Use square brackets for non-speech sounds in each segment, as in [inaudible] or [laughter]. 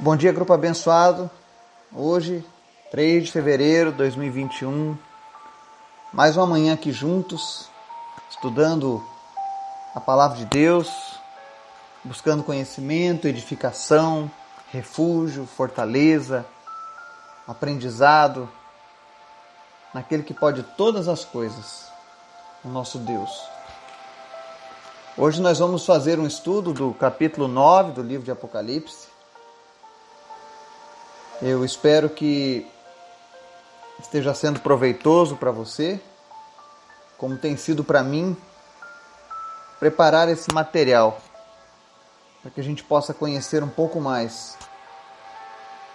Bom dia, grupo abençoado. Hoje, 3 de fevereiro de 2021, mais uma manhã aqui juntos, estudando a palavra de Deus, buscando conhecimento, edificação, refúgio, fortaleza, aprendizado naquele que pode todas as coisas, o nosso Deus. Hoje nós vamos fazer um estudo do capítulo 9 do livro de Apocalipse eu espero que esteja sendo proveitoso para você, como tem sido para mim, preparar esse material para que a gente possa conhecer um pouco mais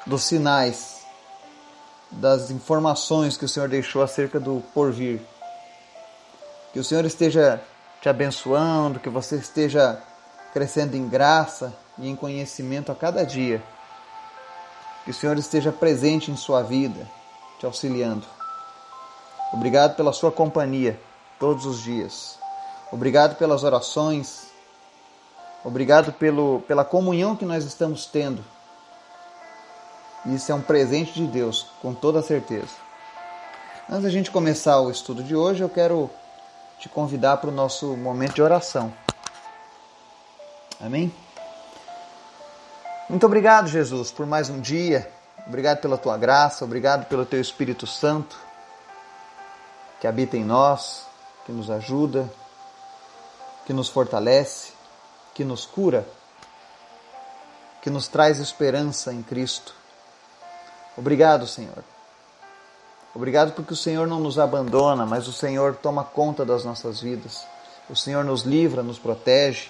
dos sinais, das informações que o Senhor deixou acerca do porvir. Que o Senhor esteja te abençoando, que você esteja crescendo em graça e em conhecimento a cada dia que o Senhor esteja presente em sua vida, te auxiliando. Obrigado pela sua companhia todos os dias. Obrigado pelas orações. Obrigado pelo, pela comunhão que nós estamos tendo. Isso é um presente de Deus, com toda certeza. Antes da gente começar o estudo de hoje, eu quero te convidar para o nosso momento de oração. Amém? Muito obrigado, Jesus, por mais um dia. Obrigado pela tua graça, obrigado pelo teu Espírito Santo que habita em nós, que nos ajuda, que nos fortalece, que nos cura, que nos traz esperança em Cristo. Obrigado, Senhor. Obrigado porque o Senhor não nos abandona, mas o Senhor toma conta das nossas vidas. O Senhor nos livra, nos protege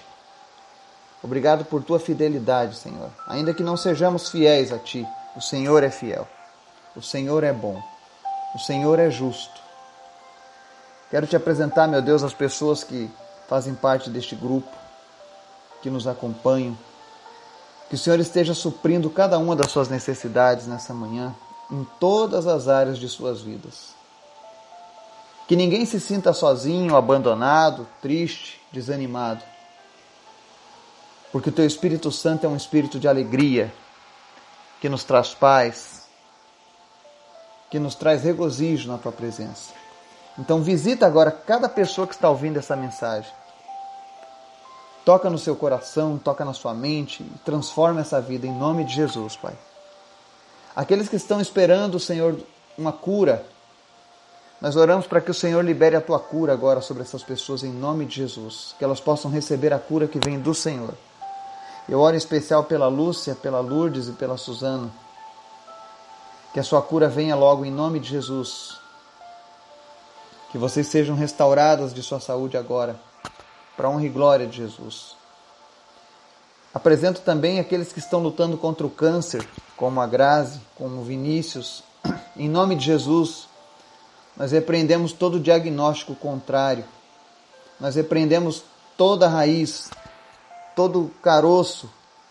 Obrigado por tua fidelidade, Senhor. Ainda que não sejamos fiéis a ti, o Senhor é fiel. O Senhor é bom. O Senhor é justo. Quero te apresentar, meu Deus, as pessoas que fazem parte deste grupo, que nos acompanham. Que o Senhor esteja suprindo cada uma das suas necessidades nessa manhã, em todas as áreas de suas vidas. Que ninguém se sinta sozinho, abandonado, triste, desanimado porque o teu Espírito Santo é um espírito de alegria, que nos traz paz, que nos traz regozijo na tua presença. Então visita agora cada pessoa que está ouvindo essa mensagem. Toca no seu coração, toca na sua mente e transforma essa vida em nome de Jesus, Pai. Aqueles que estão esperando, Senhor, uma cura, nós oramos para que o Senhor libere a tua cura agora sobre essas pessoas em nome de Jesus, que elas possam receber a cura que vem do Senhor. Eu oro em especial pela Lúcia, pela Lourdes e pela Suzana. Que a sua cura venha logo em nome de Jesus. Que vocês sejam restauradas de sua saúde agora, para honra e glória de Jesus. Apresento também aqueles que estão lutando contra o câncer, como a Grazi, como o Vinícius. [clears throat] Em nome de Jesus, nós repreendemos todo diagnóstico contrário. Nós repreendemos toda raiz todo caroço,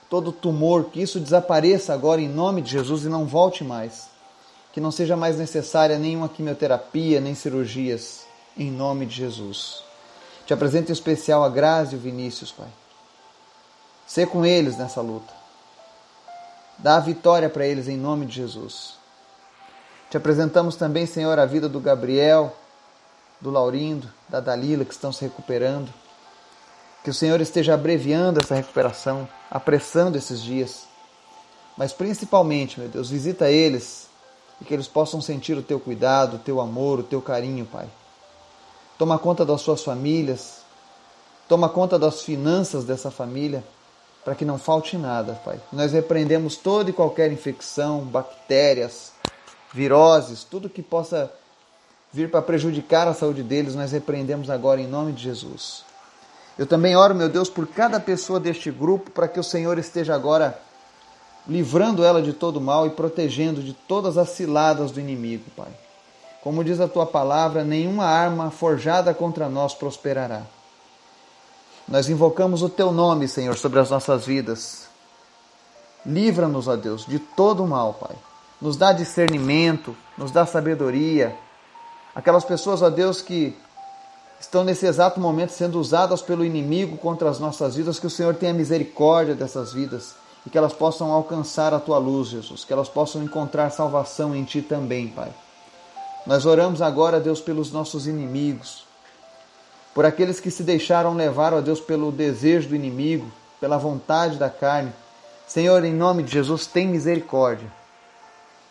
todo tumor, que isso desapareça agora em nome de Jesus e não volte mais. Que não seja mais necessária nenhuma quimioterapia, nem cirurgias, em nome de Jesus. Te apresento em especial a Grazi e o Vinícius, Pai. Ser com eles nessa luta. Dá a vitória para eles em nome de Jesus. Te apresentamos também, Senhor, a vida do Gabriel, do Laurindo, da Dalila, que estão se recuperando. Que o Senhor esteja abreviando essa recuperação, apressando esses dias. Mas principalmente, meu Deus, visita eles e que eles possam sentir o teu cuidado, o teu amor, o teu carinho, Pai. Toma conta das suas famílias, toma conta das finanças dessa família, para que não falte nada, Pai. Nós repreendemos toda e qualquer infecção, bactérias, viroses, tudo que possa vir para prejudicar a saúde deles, nós repreendemos agora em nome de Jesus. Eu também oro, meu Deus, por cada pessoa deste grupo, para que o Senhor esteja agora livrando ela de todo mal e protegendo de todas as ciladas do inimigo, Pai. Como diz a tua palavra, nenhuma arma forjada contra nós prosperará. Nós invocamos o teu nome, Senhor, sobre as nossas vidas. Livra-nos, ó Deus, de todo mal, Pai. Nos dá discernimento, nos dá sabedoria. Aquelas pessoas, ó Deus, que estão nesse exato momento sendo usadas pelo inimigo contra as nossas vidas, que o Senhor tenha misericórdia dessas vidas e que elas possam alcançar a tua luz, Jesus, que elas possam encontrar salvação em ti também, Pai. Nós oramos agora, Deus, pelos nossos inimigos, por aqueles que se deixaram levar, ó Deus, pelo desejo do inimigo, pela vontade da carne. Senhor, em nome de Jesus, tem misericórdia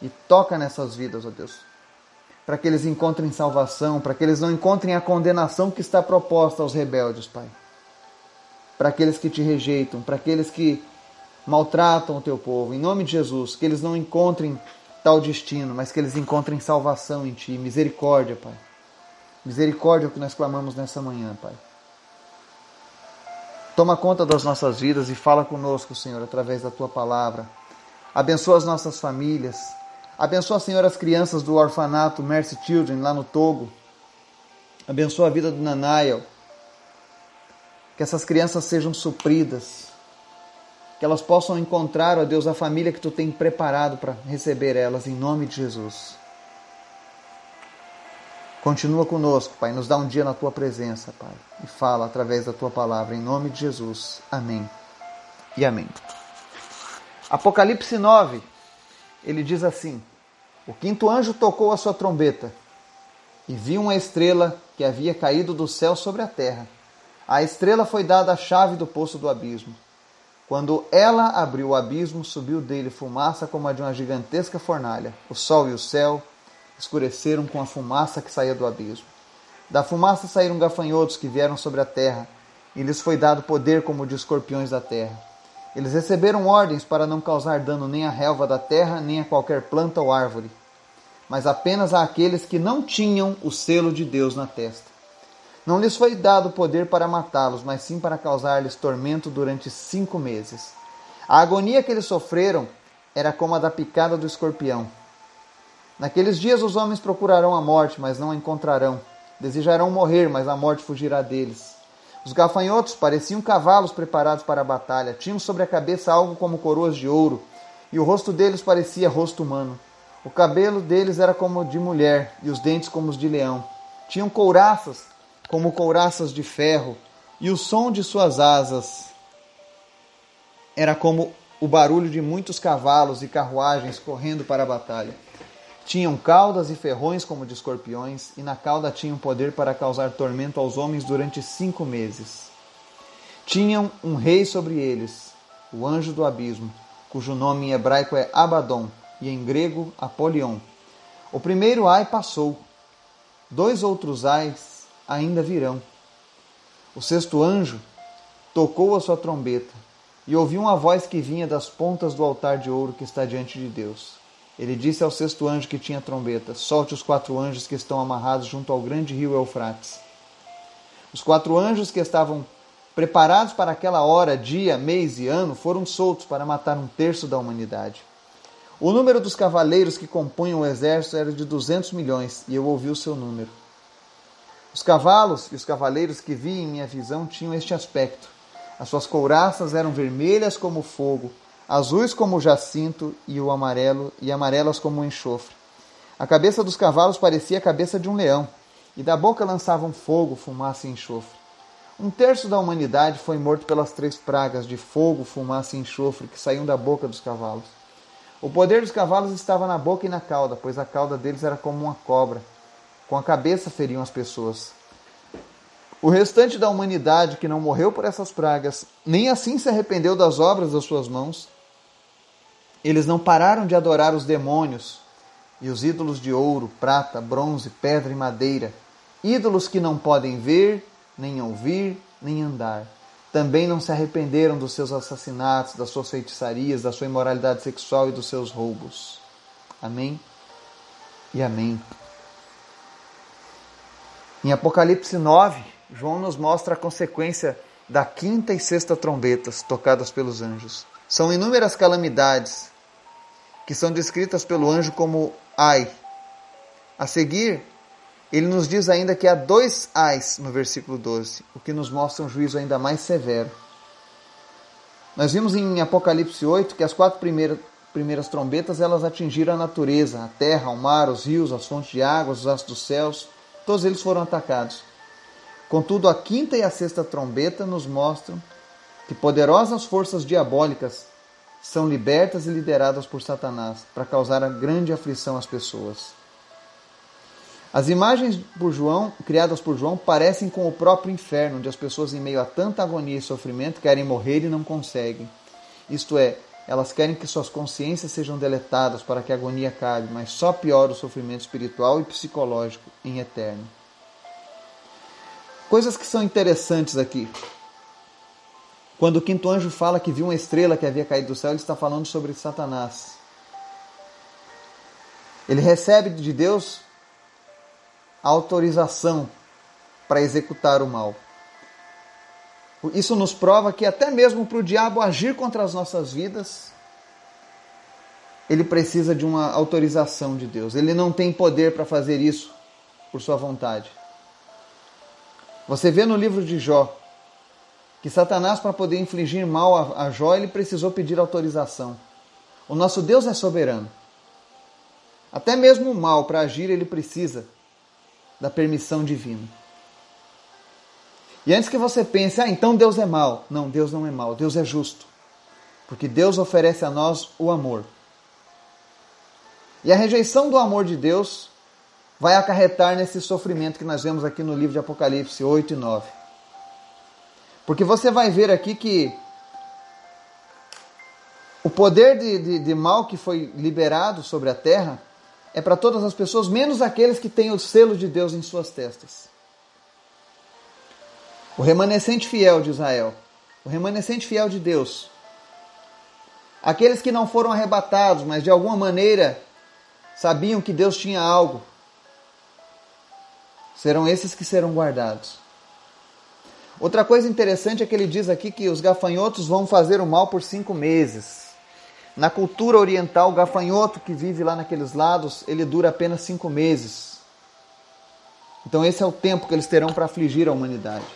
e toca nessas vidas, ó Deus, para que eles encontrem salvação, para que eles não encontrem a condenação que está proposta aos rebeldes, Pai. Para aqueles que te rejeitam, para aqueles que maltratam o teu povo, em nome de Jesus, que eles não encontrem tal destino, mas que eles encontrem salvação em Ti, misericórdia, Pai. Misericórdia é o que nós clamamos nessa manhã, Pai. Toma conta das nossas vidas e fala conosco, Senhor, através da tua palavra. Abençoa as nossas famílias. Abençoa, Senhor, as crianças do orfanato Mercy Children lá no Togo. Abençoa a vida do Nanael. Que essas crianças sejam supridas. Que elas possam encontrar, ó Deus, a família que tu tem preparado para receber elas, em nome de Jesus. Continua conosco, Pai. Nos dá um dia na tua presença, Pai. E fala através da tua palavra, em nome de Jesus. Amém. E amém. Apocalipse 9, ele diz assim: O quinto anjo tocou a sua trombeta e viu uma estrela que havia caído do céu sobre a terra. A estrela foi dada a chave do poço do abismo. Quando ela abriu o abismo, subiu dele fumaça como a de uma gigantesca fornalha. O sol e o céu escureceram com a fumaça que saía do abismo. Da fumaça saíram gafanhotos que vieram sobre a terra, e lhes foi dado poder como de escorpiões da terra. Eles receberam ordens para não causar dano nem à relva da terra, nem a qualquer planta ou árvore, mas apenas àqueles que não tinham o selo de Deus na testa. Não lhes foi dado poder para matá-los, mas sim para causar-lhes tormento durante cinco meses. A agonia que eles sofreram era como a da picada do escorpião. Naqueles dias os homens procurarão a morte, mas não a encontrarão. Desejarão morrer, mas a morte fugirá deles. Os gafanhotos pareciam cavalos preparados para a batalha. Tinham sobre a cabeça algo como coroas de ouro, e o rosto deles parecia rosto humano. O cabelo deles era como de mulher, e os dentes como os de leão. Tinham couraças, como couraças de ferro, e o som de suas asas era como o barulho de muitos cavalos e carruagens correndo para a batalha. Tinham caudas e ferrões como de escorpiões, e na cauda tinham poder para causar tormento aos homens durante cinco meses. Tinham um rei sobre eles, o anjo do abismo, cujo nome em hebraico é Abaddon e em grego Apolion. O primeiro ai passou, dois outros ais ainda virão. O sexto anjo tocou a sua trombeta e ouviu uma voz que vinha das pontas do altar de ouro que está diante de Deus. Ele disse ao sexto anjo que tinha trombeta: Solte os quatro anjos que estão amarrados junto ao grande rio Eufrates. Os quatro anjos que estavam preparados para aquela hora, dia, mês e ano foram soltos para matar um terço da humanidade. O número dos cavaleiros que compunham o exército era de duzentos milhões, e eu ouvi o seu número. Os cavalos e os cavaleiros que vi em minha visão tinham este aspecto. As suas couraças eram vermelhas como fogo, azuis como o jacinto e o amarelo, e amarelas como o enxofre. A cabeça dos cavalos parecia a cabeça de um leão, e da boca lançavam fogo, fumaça e enxofre. Um terço da humanidade foi morto pelas três pragas de fogo, fumaça e enxofre que saíam da boca dos cavalos. O poder dos cavalos estava na boca e na cauda, pois a cauda deles era como uma cobra. Com a cabeça feriam as pessoas. O restante da humanidade que não morreu por essas pragas, nem assim se arrependeu das obras das suas mãos, eles não pararam de adorar os demônios e os ídolos de ouro, prata, bronze, pedra e madeira, ídolos que não podem ver, nem ouvir, nem andar. Também não se arrependeram dos seus assassinatos, das suas feitiçarias, da sua imoralidade sexual e dos seus roubos. Amém e amém. Em Apocalipse 9, João nos mostra a consequência da quinta e sexta trombetas tocadas pelos anjos. São inúmeras calamidades que são descritas pelo anjo como ai. A seguir, ele nos diz ainda que há dois ais no versículo 12, o que nos mostra um juízo ainda mais severo. Nós vimos em Apocalipse 8 que as quatro primeiras, primeiras trombetas elas atingiram a natureza, a terra, o mar, os rios, as fontes de água, os astros dos céus, todos eles foram atacados. Contudo, a quinta e a sexta trombeta nos mostram que poderosas forças diabólicas são libertas e lideradas por Satanás para causar a grande aflição às pessoas. As imagens por João, criadas por João parecem com o próprio inferno, onde as pessoas, em meio a tanta agonia e sofrimento, querem morrer e não conseguem. Isto é, elas querem que suas consciências sejam deletadas para que a agonia acabe, mas só piora o sofrimento espiritual e psicológico em eterno. Coisas que são interessantes aqui. Quando o quinto anjo fala que viu uma estrela que havia caído do céu, ele está falando sobre Satanás. Ele recebe de Deus a autorização para executar o mal. Isso nos prova que até mesmo para o diabo agir contra as nossas vidas, ele precisa de uma autorização de Deus. Ele não tem poder para fazer isso por sua vontade. Você vê no livro de Jó que Satanás, para poder infligir mal a Jó, ele precisou pedir autorização. O nosso Deus é soberano. Até mesmo o mal, para agir, ele precisa da permissão divina. E antes que você pense, ah, então Deus é mau. Não, Deus não é mau, Deus é justo. Porque Deus oferece a nós o amor. E a rejeição do amor de Deus vai acarretar nesse sofrimento que nós vemos aqui no livro de Apocalipse 8 e 9. Porque você vai ver aqui que o poder de, de, de mal que foi liberado sobre a terra é para todas as pessoas, menos aqueles que têm o selo de Deus em suas testas o remanescente fiel de Israel, o remanescente fiel de Deus. Aqueles que não foram arrebatados, mas de alguma maneira sabiam que Deus tinha algo, serão esses que serão guardados. Outra coisa interessante é que ele diz aqui que os gafanhotos vão fazer o mal por cinco meses. Na cultura oriental, o gafanhoto que vive lá naqueles lados, ele dura apenas cinco meses. Então esse é o tempo que eles terão para afligir a humanidade.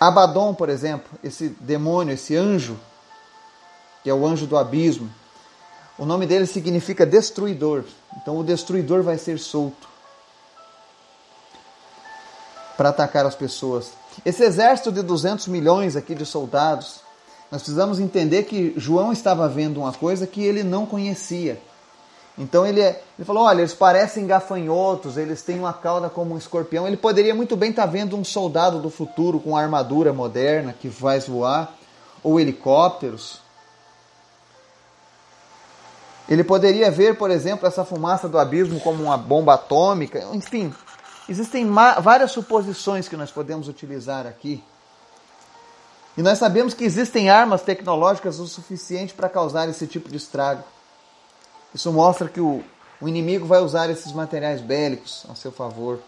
Abaddon, por exemplo, esse demônio, esse anjo, que é o anjo do abismo, o nome dele significa destruidor. Então o destruidor vai ser solto para atacar as pessoas. Esse exército de 200 milhões aqui de soldados, nós precisamos entender que João estava vendo uma coisa que ele não conhecia. Então ele, ele falou: olha, eles parecem gafanhotos, eles têm uma cauda como um escorpião. Ele poderia muito bem estar tá vendo um soldado do futuro com armadura moderna que vai voar, ou helicópteros. Ele poderia ver, por exemplo, essa fumaça do abismo como uma bomba atômica. Enfim, existem várias suposições que nós podemos utilizar aqui. E nós sabemos que existem armas tecnológicas o suficiente para causar esse tipo de estrago. Isso mostra que o, o inimigo vai usar esses materiais bélicos a seu favor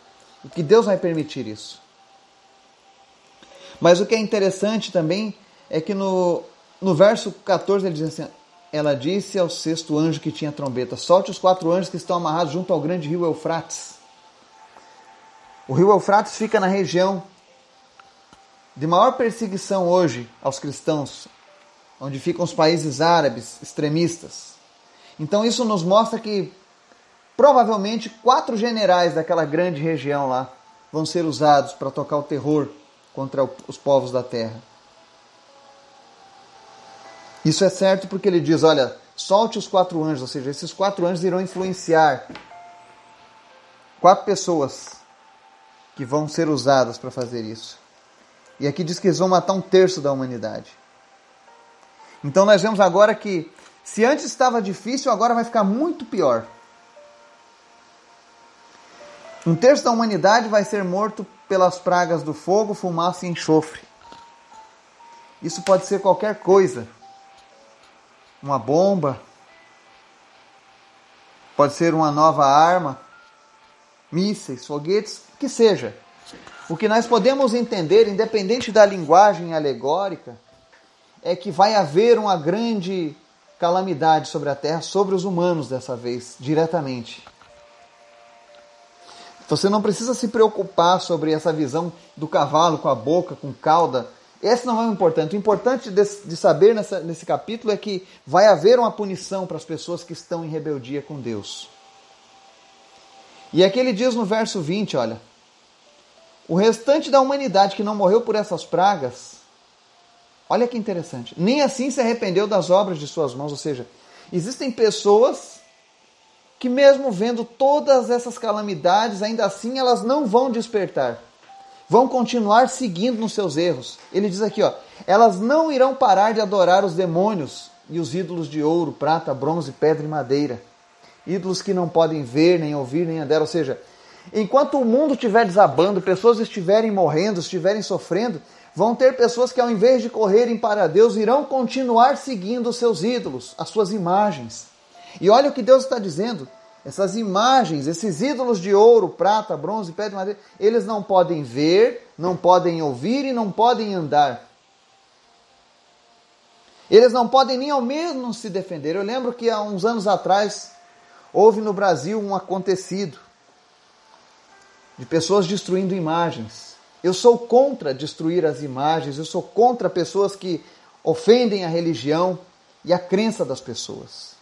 e que Deus vai permitir isso. Mas o que é interessante também é que no, no verso 14 ele diz assim: Ela disse ao sexto anjo que tinha trombeta: Solte os quatro anjos que estão amarrados junto ao grande rio Eufrates. O rio Eufrates fica na região de maior perseguição hoje aos cristãos, onde ficam os países árabes extremistas. Então isso nos mostra que provavelmente quatro generais daquela grande região lá vão ser usados para tocar o terror contra os povos da terra. Isso é certo porque ele diz: olha, solte os quatro anjos, ou seja, esses quatro anjos irão influenciar quatro pessoas que vão ser usadas para fazer isso. E aqui diz que eles vão matar um terço da humanidade. Então nós vemos agora que se antes estava difícil, agora vai ficar muito pior. Um terço da humanidade vai ser morto pelas pragas do fogo, fumaça e enxofre. Isso pode ser qualquer coisa. Uma bomba, pode ser uma nova arma, mísseis, foguetes, que seja. O que nós podemos entender, independente da linguagem alegórica, é que vai haver uma grande calamidade sobre a terra, sobre os humanos dessa vez, diretamente. Você não precisa se preocupar sobre essa visão do cavalo com a boca, com cauda. Esse não é o importante. O importante de, saber nessa, nesse capítulo é que vai haver uma punição para as pessoas que estão em rebeldia com Deus. E aqui ele diz no verso 20, olha, o restante da humanidade que não morreu por essas pragas Olha que interessante. Nem assim se arrependeu das obras de suas mãos. Ou seja, existem pessoas que, mesmo vendo todas essas calamidades, ainda assim elas não vão despertar. Vão continuar seguindo nos seus erros. Ele diz aqui, ó, elas não irão parar de adorar os demônios e os ídolos de ouro, prata, bronze, pedra e madeira. Ídolos que não podem ver, nem ouvir, nem andar. Ou seja, enquanto o mundo estiver desabando, pessoas estiverem morrendo, estiverem sofrendo, Vão ter pessoas que, ao invés de correrem para Deus, irão continuar seguindo os seus ídolos, as suas imagens. E olha o que Deus está dizendo: essas imagens, esses ídolos de ouro, prata, bronze, pedra e madeira, eles não podem ver, não podem ouvir e não podem andar. Eles não podem nem ao menos se defender. Eu lembro que há uns anos atrás houve no Brasil um acontecido de pessoas destruindo imagens. Eu sou contra destruir as imagens, eu sou contra pessoas que ofendem a religião e a crença das pessoas.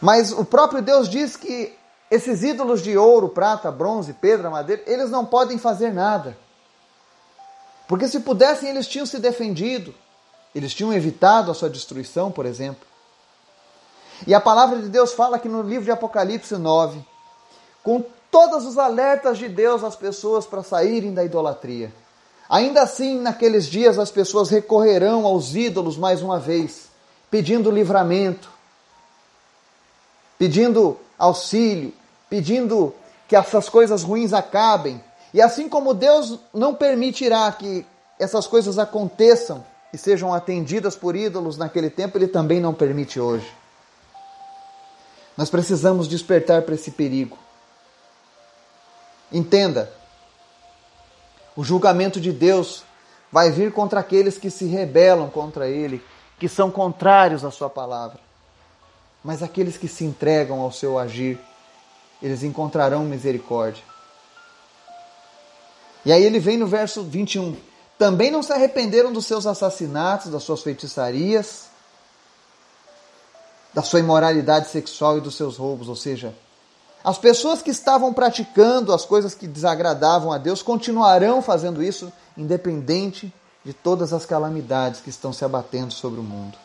Mas o próprio Deus diz que esses ídolos de ouro, prata, bronze, pedra, madeira, eles não podem fazer nada. Porque se pudessem, eles tinham se defendido, eles tinham evitado a sua destruição, por exemplo. E a palavra de Deus fala que no livro de Apocalipse 9, com todos os alertas de Deus às pessoas para saírem da idolatria. Ainda assim, naqueles dias, as pessoas recorrerão aos ídolos mais uma vez, pedindo livramento, pedindo auxílio, pedindo que essas coisas ruins acabem. E assim como Deus não permitirá que essas coisas aconteçam e sejam atendidas por ídolos naquele tempo, Ele também não permite hoje. Nós precisamos despertar para esse perigo. Entenda, o julgamento de Deus vai vir contra aqueles que se rebelam contra Ele, que são contrários à Sua palavra. Mas aqueles que se entregam ao seu agir, eles encontrarão misericórdia. E aí ele vem no verso 21. Também não se arrependeram dos seus assassinatos, das suas feitiçarias, da sua imoralidade sexual e dos seus roubos, ou seja, as pessoas que estavam praticando as coisas que desagradavam a Deus continuarão fazendo isso, independente de todas as calamidades que estão se abatendo sobre o mundo.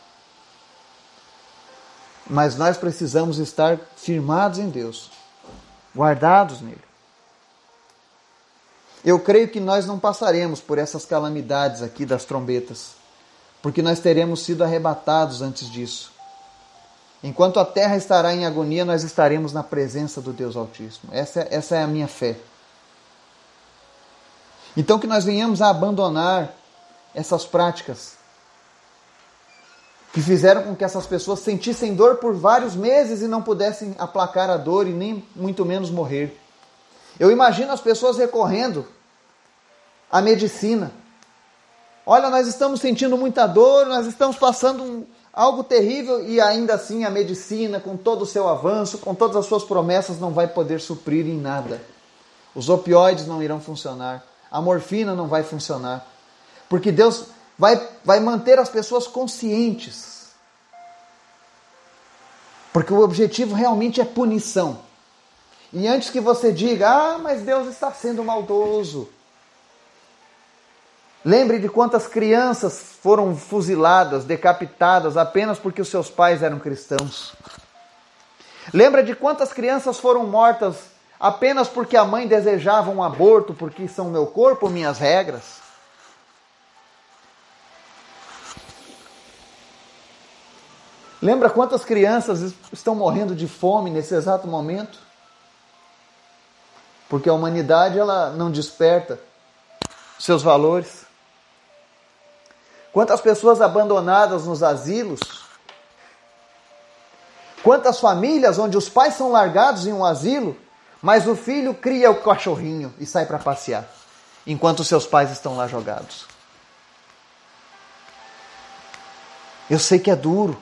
Mas nós precisamos estar firmados em Deus, guardados nele. Eu creio que nós não passaremos por essas calamidades aqui das trombetas, porque nós teremos sido arrebatados antes disso. Enquanto a terra estará em agonia, nós estaremos na presença do Deus Altíssimo. Essa, essa é a minha fé. Então, que nós venhamos a abandonar essas práticas que fizeram com que essas pessoas sentissem dor por vários meses e não pudessem aplacar a dor e nem muito menos morrer. Eu imagino as pessoas recorrendo à medicina. Olha, nós estamos sentindo muita dor, nós estamos passando algo terrível e ainda assim a medicina, com todo o seu avanço, com todas as suas promessas, não vai poder suprir em nada. Os opioides não irão funcionar, a morfina não vai funcionar, porque Deus vai, vai manter as pessoas conscientes. Porque o objetivo realmente é punição. E antes que você diga, ah, mas Deus está sendo maldoso, Lembre de quantas crianças foram fuziladas, decapitadas apenas porque os seus pais eram cristãos. Lembra de quantas crianças foram mortas apenas porque a mãe desejava um aborto, porque são meu corpo, minhas regras. Lembra quantas crianças estão morrendo de fome nesse exato momento? Porque a humanidade ela não desperta seus valores. Quantas pessoas abandonadas nos asilos? Quantas famílias onde os pais são largados em um asilo, mas o filho cria o cachorrinho e sai para passear, enquanto seus pais estão lá jogados? Eu sei que é duro,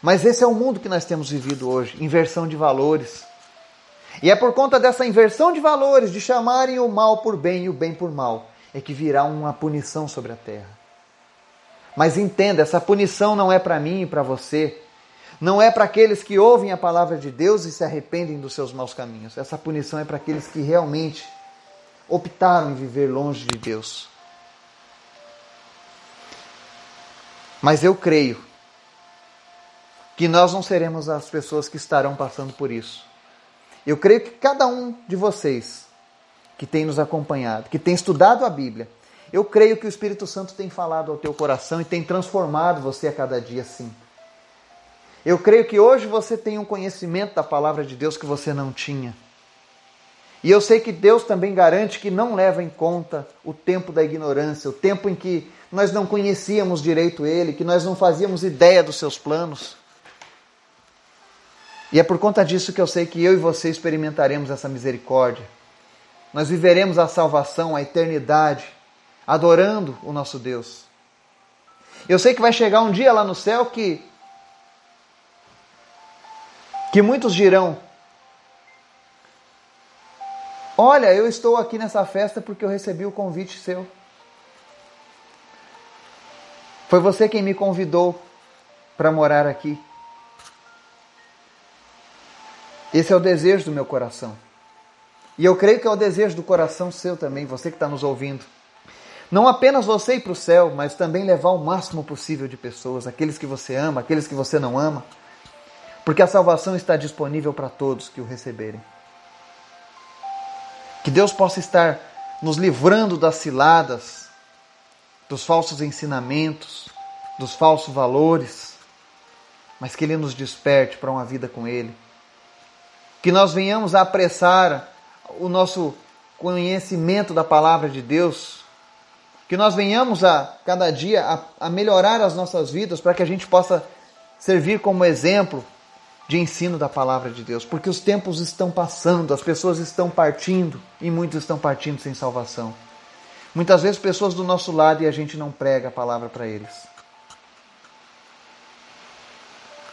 mas esse é o mundo que nós temos vivido hoje inversão de valores. E é por conta dessa inversão de valores, de chamarem o mal por bem e o bem por mal, é que virá uma punição sobre a terra. Mas entenda, essa punição não é para mim e para você. Não é para aqueles que ouvem a palavra de Deus e se arrependem dos seus maus caminhos. Essa punição é para aqueles que realmente optaram em viver longe de Deus. Mas eu creio que nós não seremos as pessoas que estarão passando por isso. Eu creio que cada um de vocês que tem nos acompanhado, que tem estudado a Bíblia, eu creio que o Espírito Santo tem falado ao teu coração e tem transformado você a cada dia sim. Eu creio que hoje você tem um conhecimento da palavra de Deus que você não tinha. E eu sei que Deus também garante que não leva em conta o tempo da ignorância, o tempo em que nós não conhecíamos direito Ele, que nós não fazíamos ideia dos seus planos. E é por conta disso que eu sei que eu e você experimentaremos essa misericórdia. Nós viveremos a salvação, a eternidade, adorando o nosso Deus. Eu sei que vai chegar um dia lá no céu que que muitos dirão: Olha, eu estou aqui nessa festa porque eu recebi o convite seu. Foi você quem me convidou para morar aqui. Esse é o desejo do meu coração. E eu creio que é o desejo do coração seu também, você que está nos ouvindo. Não apenas você ir para o céu, mas também levar o máximo possível de pessoas, aqueles que você ama, aqueles que você não ama. Porque a salvação está disponível para todos que o receberem. Que Deus possa estar nos livrando das ciladas, dos falsos ensinamentos, dos falsos valores, mas que Ele nos desperte para uma vida com Ele. Que nós venhamos a apressar o nosso conhecimento da palavra de Deus, que nós venhamos a cada dia a, a melhorar as nossas vidas para que a gente possa servir como exemplo de ensino da palavra de Deus, porque os tempos estão passando, as pessoas estão partindo e muitos estão partindo sem salvação. Muitas vezes pessoas do nosso lado e a gente não prega a palavra para eles.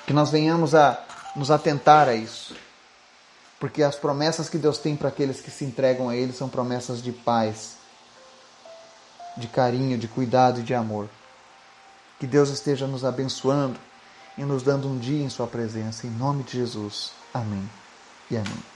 Que nós venhamos a nos atentar a isso. Porque as promessas que Deus tem para aqueles que se entregam a Ele são promessas de paz, de carinho, de cuidado e de amor. Que Deus esteja nos abençoando e nos dando um dia em Sua presença. Em nome de Jesus. Amém e amém.